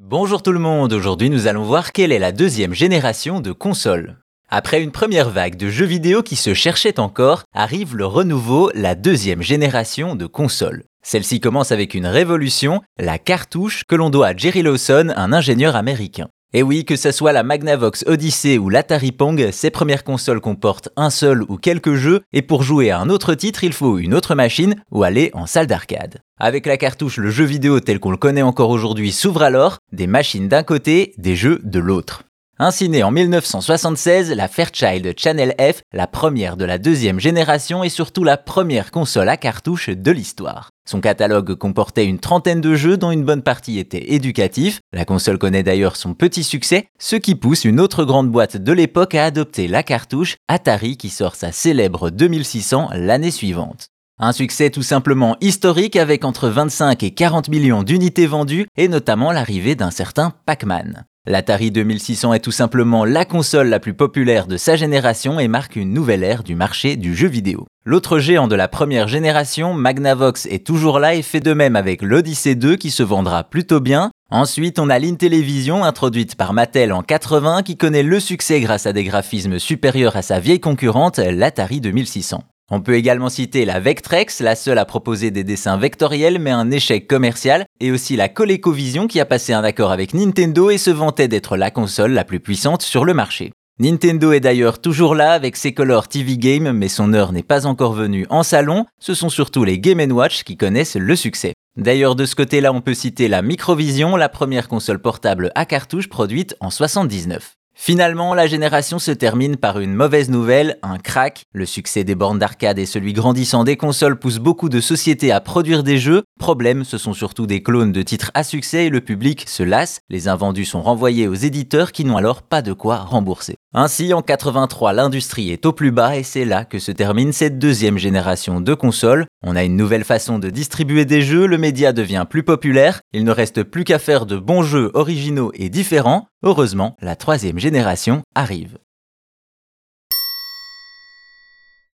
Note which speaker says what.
Speaker 1: Bonjour tout le monde, aujourd'hui nous allons voir quelle est la deuxième génération de consoles. Après une première vague de jeux vidéo qui se cherchait encore, arrive le renouveau, la deuxième génération de consoles. Celle-ci commence avec une révolution, la cartouche que l'on doit à Jerry Lawson, un ingénieur américain. Et oui, que ce soit la Magnavox Odyssey ou l'Atari Pong, ces premières consoles comportent un seul ou quelques jeux, et pour jouer à un autre titre, il faut une autre machine ou aller en salle d'arcade. Avec la cartouche, le jeu vidéo tel qu'on le connaît encore aujourd'hui s'ouvre alors, des machines d'un côté, des jeux de l'autre. Ainsi née en 1976, la Fairchild Channel F, la première de la deuxième génération et surtout la première console à cartouche de l'histoire. Son catalogue comportait une trentaine de jeux dont une bonne partie était éducatif. La console connaît d'ailleurs son petit succès, ce qui pousse une autre grande boîte de l'époque à adopter la cartouche, Atari qui sort sa célèbre 2600 l'année suivante. Un succès tout simplement historique avec entre 25 et 40 millions d'unités vendues et notamment l'arrivée d'un certain Pac-Man. L'Atari 2600 est tout simplement la console la plus populaire de sa génération et marque une nouvelle ère du marché du jeu vidéo. L'autre géant de la première génération, Magnavox, est toujours là et fait de même avec l'Odyssey 2 qui se vendra plutôt bien. Ensuite, on a l'Intellivision introduite par Mattel en 80 qui connaît le succès grâce à des graphismes supérieurs à sa vieille concurrente, l'Atari 2600. On peut également citer la Vectrex, la seule à proposer des dessins vectoriels mais un échec commercial, et aussi la ColecoVision qui a passé un accord avec Nintendo et se vantait d'être la console la plus puissante sur le marché. Nintendo est d'ailleurs toujours là avec ses Color TV Games, mais son heure n'est pas encore venue en salon, ce sont surtout les Game Watch qui connaissent le succès. D'ailleurs, de ce côté-là, on peut citer la Microvision, la première console portable à cartouche produite en 79. Finalement, la génération se termine par une mauvaise nouvelle, un crack. Le succès des bornes d'arcade et celui grandissant des consoles poussent beaucoup de sociétés à produire des jeux. Problème, ce sont surtout des clones de titres à succès et le public se lasse. Les invendus sont renvoyés aux éditeurs qui n'ont alors pas de quoi rembourser. Ainsi, en 83, l'industrie est au plus bas et c'est là que se termine cette deuxième génération de consoles. On a une nouvelle façon de distribuer des jeux, le média devient plus populaire, il ne reste plus qu'à faire de bons jeux originaux et différents. Heureusement, la troisième génération arrive.